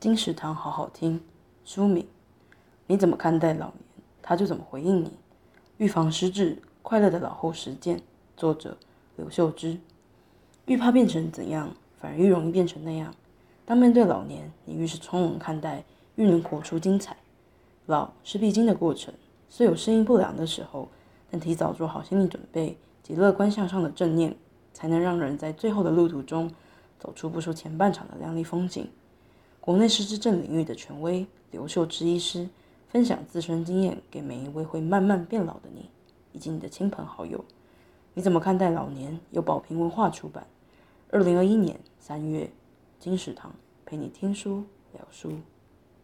金石堂好好听。书名：你怎么看待老年，他就怎么回应你。预防失智，快乐的老后实践。作者：刘秀芝。愈怕变成怎样，反而愈容易变成那样。当面对老年，你愈是从容看待，愈能活出精彩。老是必经的过程，虽有适应不良的时候，但提早做好心理准备及乐观向上的正念，才能让人在最后的路途中走出不输前半场的亮丽风景。国内失智症领域的权威刘秀芝医师分享自身经验，给每一位会慢慢变老的你以及你的亲朋好友。你怎么看待老年？由宝瓶文化出版，二零二一年三月，金石堂陪你听书聊书。